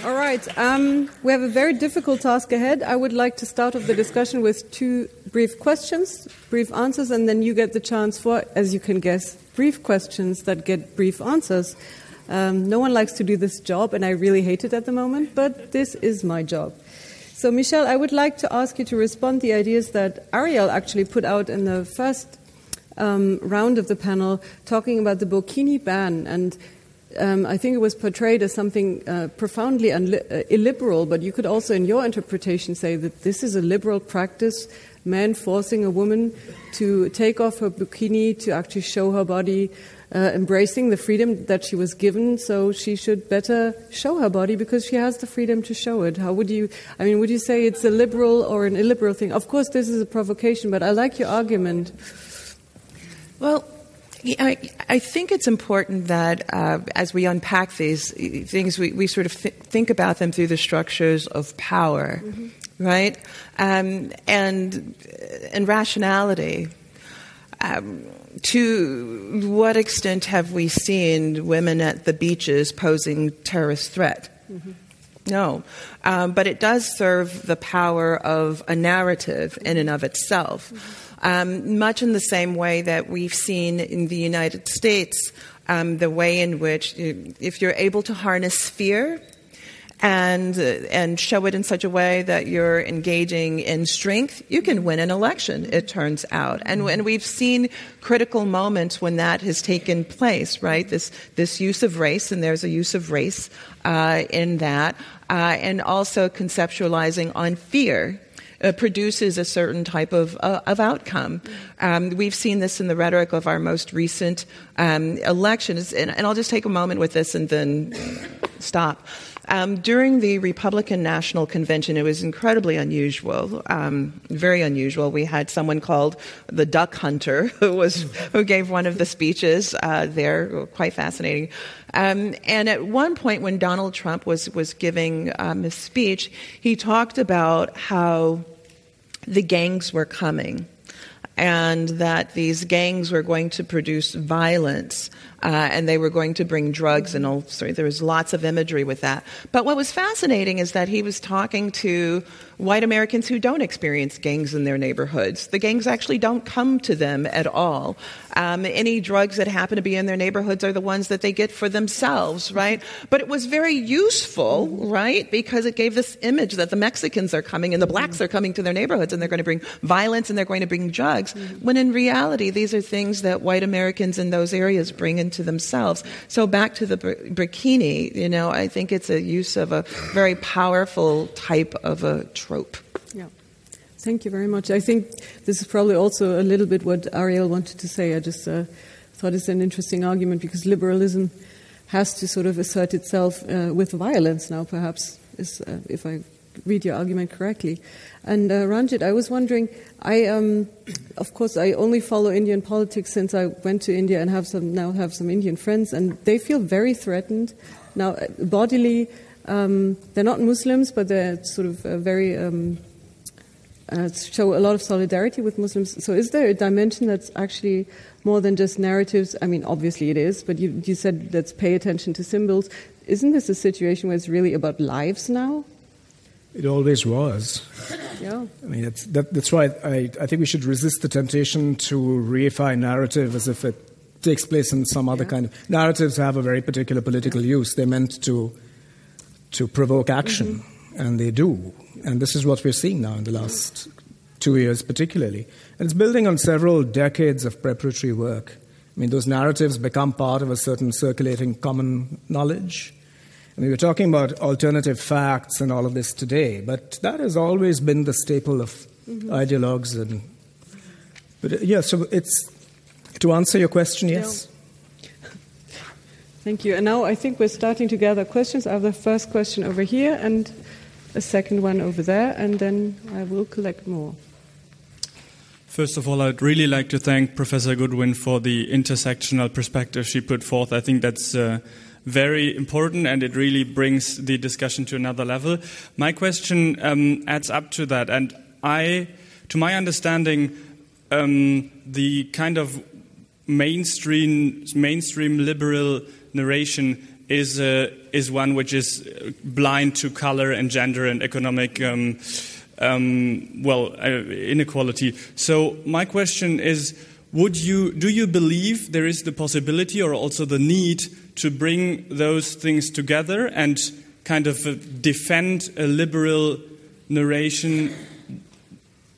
All right. Um, we have a very difficult task ahead. I would like to start off the discussion with two brief questions, brief answers, and then you get the chance for, as you can guess, brief questions that get brief answers. Um, no one likes to do this job, and I really hate it at the moment, but this is my job. So, Michele, I would like to ask you to respond to the ideas that Ariel actually put out in the first um, round of the panel, talking about the Burkini ban and um, I think it was portrayed as something uh, profoundly unli- uh, illiberal, but you could also, in your interpretation, say that this is a liberal practice man forcing a woman to take off her bikini to actually show her body, uh, embracing the freedom that she was given, so she should better show her body because she has the freedom to show it. How would you, I mean, would you say it's a liberal or an illiberal thing? Of course, this is a provocation, but I like your argument. Well, I, I think it's important that uh, as we unpack these things, we, we sort of th- think about them through the structures of power, mm-hmm. right? Um, and and rationality. Um, to what extent have we seen women at the beaches posing terrorist threat? Mm-hmm. No, um, but it does serve the power of a narrative in and of itself. Mm-hmm. Um, much in the same way that we've seen in the United States, um, the way in which, if you're able to harness fear and uh, and show it in such a way that you're engaging in strength, you can win an election. It turns out, and and we've seen critical moments when that has taken place. Right, this this use of race, and there's a use of race uh, in that, uh, and also conceptualizing on fear uh, produces a certain type of, uh, of outcome. Um, we've seen this in the rhetoric of our most recent um, elections, and, and, I'll just take a moment with this and then stop. Um, during the Republican National Convention, it was incredibly unusual, um, very unusual. We had someone called the Duck Hunter who was who gave one of the speeches uh, there, quite fascinating. Um, and at one point, when Donald Trump was was giving um, his speech, he talked about how the gangs were coming and that these gangs were going to produce violence uh, and they were going to bring drugs and all sorry there was lots of imagery with that. But what was fascinating is that he was talking to white americans who don't experience gangs in their neighborhoods. The gangs actually don't come to them at all. Um, any drugs that happen to be in their neighborhoods are the ones that they get for themselves right? But it was very useful right? Because it gave this image that the mexicans are coming and the blacks are coming to their neighborhoods and they're going to bring violence and they're going to bring drugs when in reality these are things that white americans in those areas bring into themselves. So back to the bikini, you know, I think it's a use of a very powerful type of a trope. Yeah. Thank you very much. I think this is probably also a little bit what Ariel wanted to say. I just uh, thought it's an interesting argument because liberalism has to sort of assert itself uh, with violence now, perhaps, is, uh, if I read your argument correctly. And uh, Ranjit, I was wondering, I um, of course I only follow Indian politics since I went to India and have some now have some Indian friends, and they feel very threatened now uh, bodily. Um, they're not Muslims, but they're sort of uh, very um, uh, show a lot of solidarity with Muslims. So, is there a dimension that's actually more than just narratives? I mean, obviously it is, but you, you said let's pay attention to symbols. Isn't this a situation where it's really about lives now? It always was. Yeah. I mean, that's, that, that's why I, I think we should resist the temptation to reify narrative as if it takes place in some other yeah. kind of. Narratives have a very particular political use. They're meant to, to provoke action, mm-hmm. and they do. And this is what we're seeing now in the last two years, particularly. And it's building on several decades of preparatory work. I mean, those narratives become part of a certain circulating common knowledge. I mean, we're talking about alternative facts and all of this today, but that has always been the staple of mm-hmm. ideologues. And but uh, yeah, so it's to answer your question, yes. Thank you. And now I think we're starting to gather questions. I have the first question over here and a second one over there, and then I will collect more. First of all, I'd really like to thank Professor Goodwin for the intersectional perspective she put forth. I think that's uh, very important and it really brings the discussion to another level. My question um, adds up to that, and I, to my understanding, um, the kind of mainstream mainstream liberal narration is uh, is one which is blind to color and gender and economic. Um, um, well, uh, inequality. So my question is, would you, do you believe there is the possibility or also the need to bring those things together and kind of uh, defend a liberal narration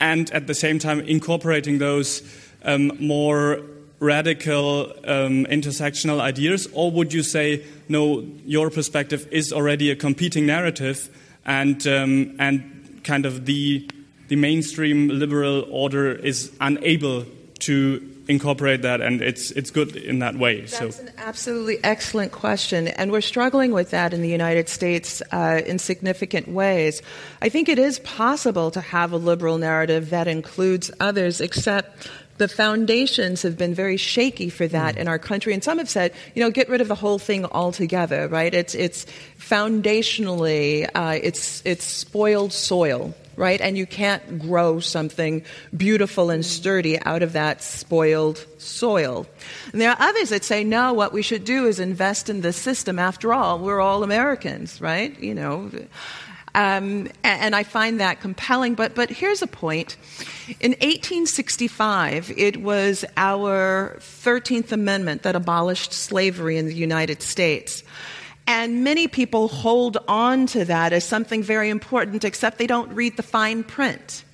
and at the same time incorporating those um, more radical um, intersectional ideas? Or would you say, no, your perspective is already a competing narrative and, um, and kind of the, the mainstream liberal order is unable to incorporate that, and it's it's good in that way. That's so. an absolutely excellent question, and we're struggling with that in the United States uh, in significant ways. I think it is possible to have a liberal narrative that includes others, except the foundations have been very shaky for that in our country. And some have said, you know, get rid of the whole thing altogether, right? It's, it's foundationally, uh, it's, it's spoiled soil, right? And you can't grow something beautiful and sturdy out of that spoiled soil. And there are others that say, no, what we should do is invest in the system. After all, we're all Americans, right? You know. Um, and I find that compelling. But, but here's a point. In 1865, it was our 13th Amendment that abolished slavery in the United States. And many people hold on to that as something very important, except they don't read the fine print.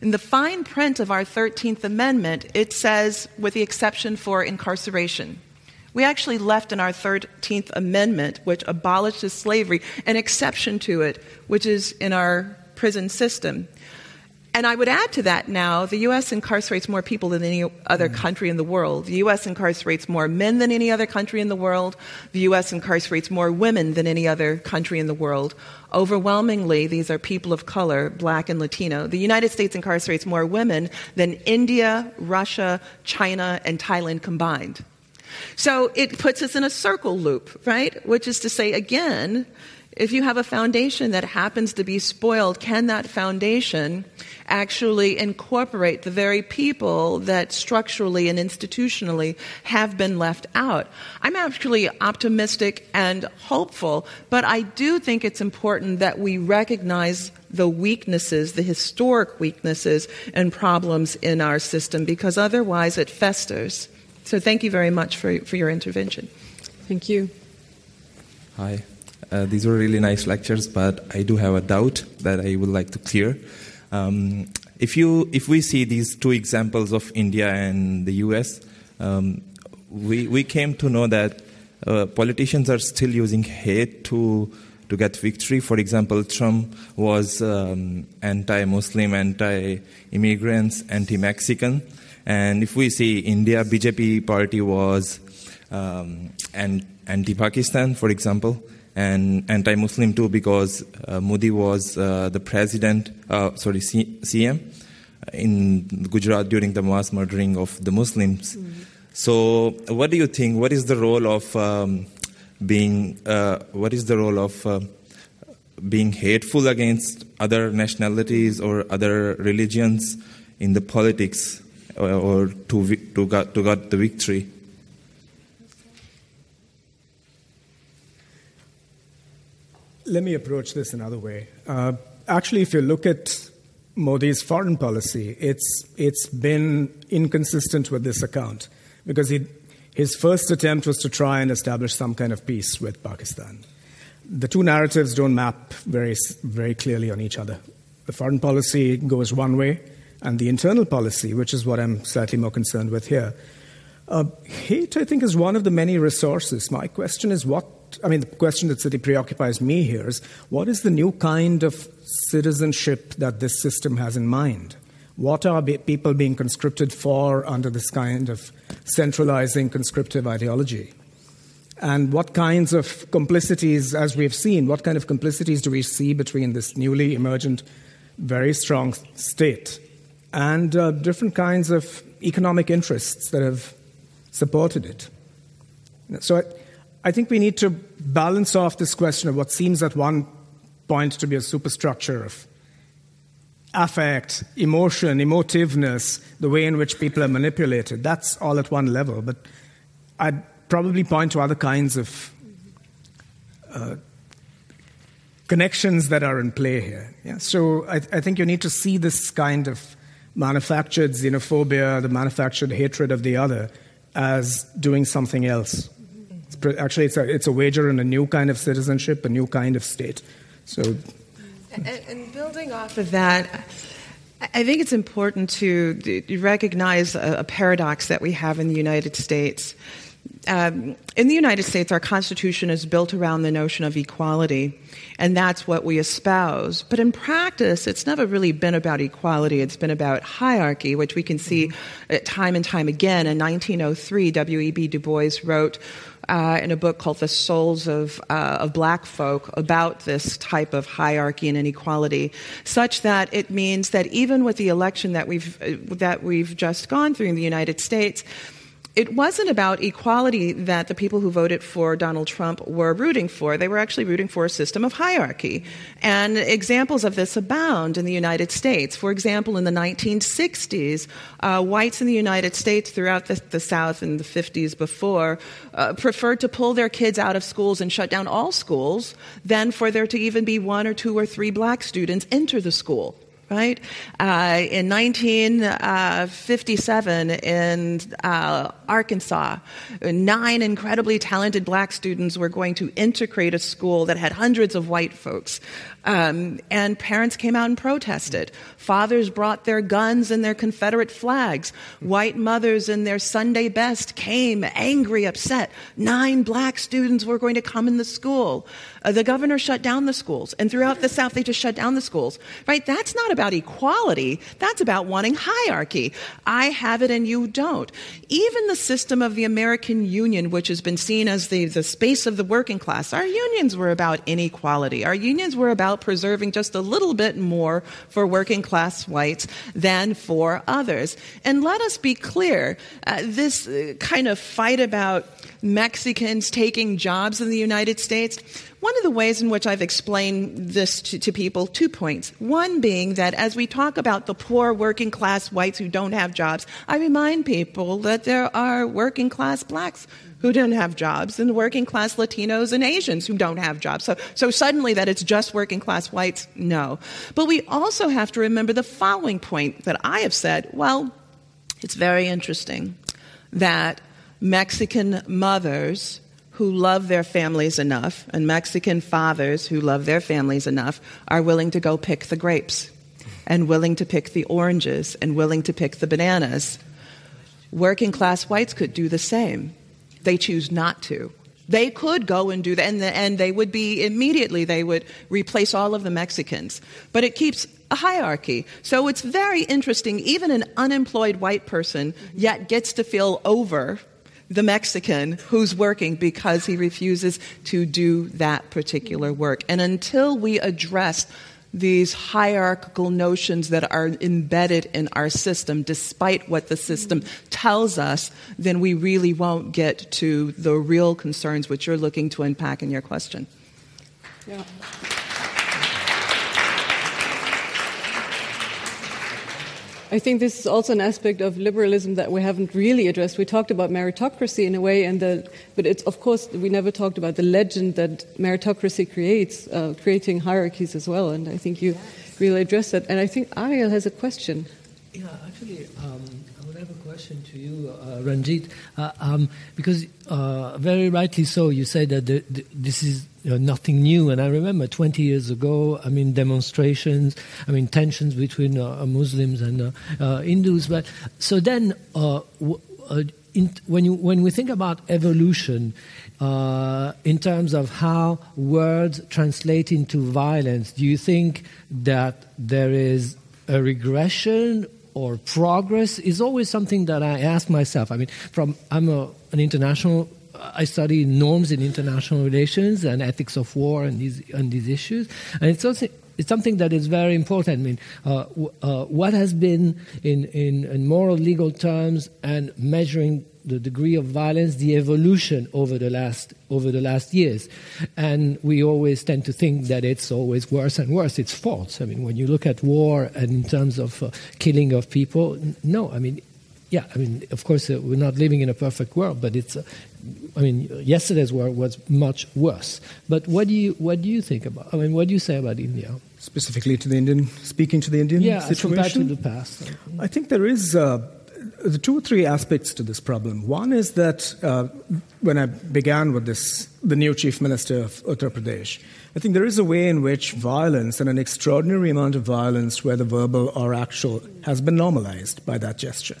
In the fine print of our 13th Amendment, it says, with the exception for incarceration. We actually left in our 13th Amendment, which abolishes slavery, an exception to it, which is in our prison system. And I would add to that now the U.S. incarcerates more people than any other mm. country in the world. The U.S. incarcerates more men than any other country in the world. The U.S. incarcerates more women than any other country in the world. Overwhelmingly, these are people of color, black and Latino. The United States incarcerates more women than India, Russia, China, and Thailand combined. So it puts us in a circle loop, right? Which is to say, again, if you have a foundation that happens to be spoiled, can that foundation actually incorporate the very people that structurally and institutionally have been left out? I'm actually optimistic and hopeful, but I do think it's important that we recognize the weaknesses, the historic weaknesses and problems in our system, because otherwise it festers. So thank you very much for, for your intervention. Thank you. Hi. Uh, these were really nice lectures, but I do have a doubt that I would like to clear. Um, if, you, if we see these two examples of India and the US, um, we, we came to know that uh, politicians are still using hate to, to get victory. For example, Trump was um, anti Muslim, anti immigrants, anti Mexican. And if we see India, BJP party was um, anti-Pakistan, for example, and anti-Muslim too, because uh, Modi was uh, the president, uh, sorry, C- CM in Gujarat during the mass murdering of the Muslims. Mm-hmm. So, what do you think? What is the role of um, being? Uh, what is the role of uh, being hateful against other nationalities or other religions in the politics? or to, to, got, to got the victory. Let me approach this another way. Uh, actually, if you look at Modi's foreign policy, it's, it's been inconsistent with this account because he, his first attempt was to try and establish some kind of peace with Pakistan. The two narratives don't map very, very clearly on each other. The foreign policy goes one way, and the internal policy, which is what I'm slightly more concerned with here, Uh, hate, I think, is one of the many resources. My question is what, I mean, the question that sort preoccupies me here is what is the new kind of citizenship that this system has in mind? What are be- people being conscripted for under this kind of centralizing conscriptive ideology? And what kinds of complicities, as we've seen, what kind of complicities do we see between this newly emergent, very strong state and uh, different kinds of economic interests that have supported it? So I, I think we need to balance off this question of what seems at one point to be a superstructure of affect, emotion, emotiveness, the way in which people are manipulated. That's all at one level. But I'd probably point to other kinds of uh, connections that are in play here. Yeah? So I, I, think you need to see this kind of manufactured xenophobia, the manufactured hatred of the other, as doing something else. Actually, it's a, it's a wager in a new kind of citizenship, a new kind of state. So, and, and building off of that, I think it's important to recognize a, paradox that we have in the United States um, in the United States, our Constitution is built around the notion of equality, and that's what we espouse. But in practice, it's never really been about equality. It's been about hierarchy, which we can see mm-hmm. time and time again. In 1903, W.E.B. Du Bois wrote uh, in a book called The Souls of, uh, of Black Folk about this type of hierarchy and inequality, such that it means that even with the election that we've, uh, that we've just gone through in the United States, it wasn't about equality that the people who voted for Donald Trump were rooting for. They were actually rooting for a system of hierarchy. And examples of this abound in the United States. For example, in the 1960s, uh, whites in the United States throughout the, the South in the 50s before uh, preferred to pull their kids out of schools and shut down all schools than for there to even be one or two or three black students enter the school right? Uh, in 1957, in uh, Arkansas, nine incredibly talented black students were going to integrate a school that had hundreds of white folks. Um, and parents came out and protested. Fathers brought their guns and their Confederate flags. White mothers in their Sunday best came angry, upset. Nine black students were going to come in the school. Uh, the governor shut down the schools. And throughout the South, they just shut down the schools. Right? That's not about equality. That's about wanting hierarchy. I have it and you don't. Even the system of the American Union, which has been seen as the, the space of the working class, our unions were about inequality. Our unions were about preserving just a little bit more for working class whites than for others. And let us be clear uh, this uh, kind of fight about Mexicans taking jobs in the United States. One of the ways in which I've explained this to, to, people, two points. One being that as we talk about the poor working class whites who don't have jobs, I remind people that there are working class blacks who don't have jobs and working class Latinos and Asians who don't have jobs. So, so suddenly that it's just working class whites, no. But we also have to remember the following point that I have said. Well, it's very interesting that Mexican mothers who love their families enough and Mexican fathers who love their families enough are willing to go pick the grapes and willing to pick the oranges and willing to pick the bananas. Working class whites could do the same. They choose not to. They could go and do that, and, the, and they would be immediately, they would replace all of the Mexicans. But it keeps a hierarchy. So it's very interesting. Even an unemployed white person yet gets to feel over the Mexican who's working because he refuses to do that particular work. And until we address these hierarchical notions that are embedded in our system, despite what the system tells us, then we really won't get to the real concerns which you're looking to unpack in your question. Yeah. I think this is also an aspect of liberalism that we haven't really addressed. We talked about meritocracy in a way, and the, but it's of course we never talked about the legend that meritocracy creates, uh, creating hierarchies as well. And I think you really addressed that. And I think Ariel has a question. Yeah, actually, um, I would have a question to you, uh, Ranjit, uh, um, because uh, very rightly so, you say that the, the, this is nothing new. And I remember 20 years ago, I mean, demonstrations, I mean, tensions between uh, Muslims and uh, uh, Hindus. But so then, in, when, you, when we think about evolution uh, in terms of how words translate into violence, do you think that there is a regression or progress? Is always something that I ask myself. I mean, from I'm a, an international. I study norms in international relations and ethics of war and these and these issues, and it's also it's something that is very important. I mean, uh, uh, what has been in, in, in, moral legal terms and measuring the degree of violence, the evolution over the last over the last years, and we always tend to think that it's always worse and worse. It's false. I mean, when you look at war and in terms of uh, killing of people, no. I mean, yeah. I mean, of course, uh, we're not living in a perfect world, but it's. Uh, I mean, yesterday's war was much worse. But what do you what do you think about? I mean, what do you say about India? Specifically to the Indian, speaking to the Indian yeah, situation. compared to the past. I think there is. The two or three aspects to this problem. One is that uh, when I began with this, the new chief minister of Uttar Pradesh, I think there is a way in which violence and an extraordinary amount of violence, whether verbal or actual, has been normalized by that gesture.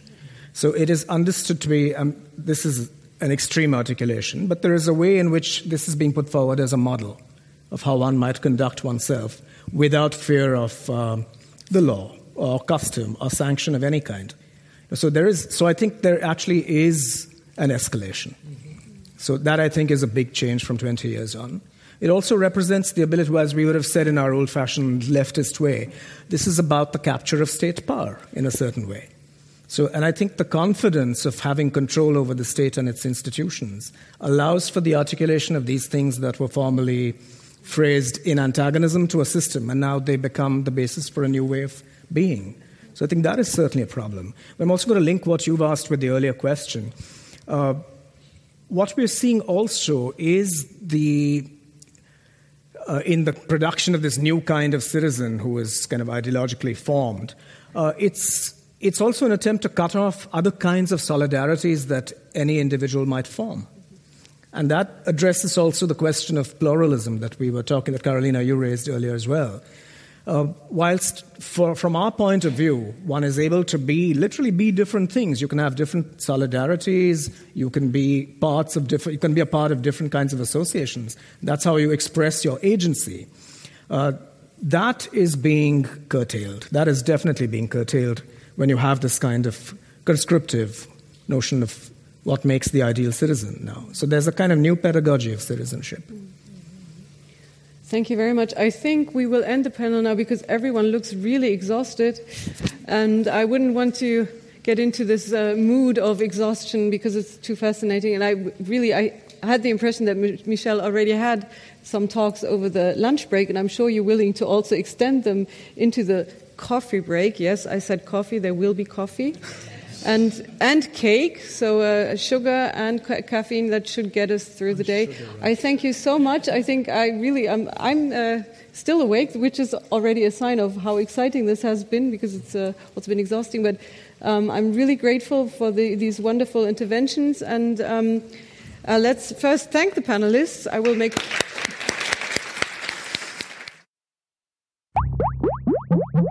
So it is understood to be um, this is an extreme articulation, but there is a way in which this is being put forward as a model of how one might conduct oneself without fear of uh, the law or custom or sanction of any kind. So there is. So I think there actually is an escalation. So that I think is a big change from 20 years on. It also represents the ability, as we would have said in our old-fashioned leftist way, this is about the capture of state power in a certain way. So, and I think the confidence of having control over the state and its institutions allows for the articulation of these things that were formerly phrased in antagonism to a system, and now they become the basis for a new way of being. So I think that is certainly a problem. I'm also going to link what you've asked with the earlier question. Uh, what we're seeing also is the uh, in the production of this new kind of citizen who is kind of ideologically formed, uh, it's it's also an attempt to cut off other kinds of solidarities that any individual might form. And that addresses also the question of pluralism that we were talking, that Karolina, you raised earlier as well. Uh, whilst for, from our point of view, one is able to be literally be different things. You can have different solidarities. You can be parts of different. You can be a part of different kinds of associations. That's how you express your agency. Uh, that is being curtailed. That is definitely being curtailed when you have this kind of conscriptive notion of what makes the ideal citizen now. So there's a kind of new pedagogy of citizenship. Thank you very much. I think we will end the panel now because everyone looks really exhausted, and I wouldn't want to get into this uh, mood of exhaustion because it's too fascinating. And I really, I had the impression that M- Michele already had some talks over the lunch break, and I'm sure you're willing to also extend them into the coffee break. Yes, I said coffee. There will be coffee and and cake, so uh, sugar and ca- caffeine that should get us through the day. I thank you so much. I think I really I'm I'm uh, still awake, which is already a sign of how exciting this has been because it's uh, it's been exhausting. But um, I'm really grateful for the, these wonderful interventions, and um, uh, let's first thank the panelists. I will make.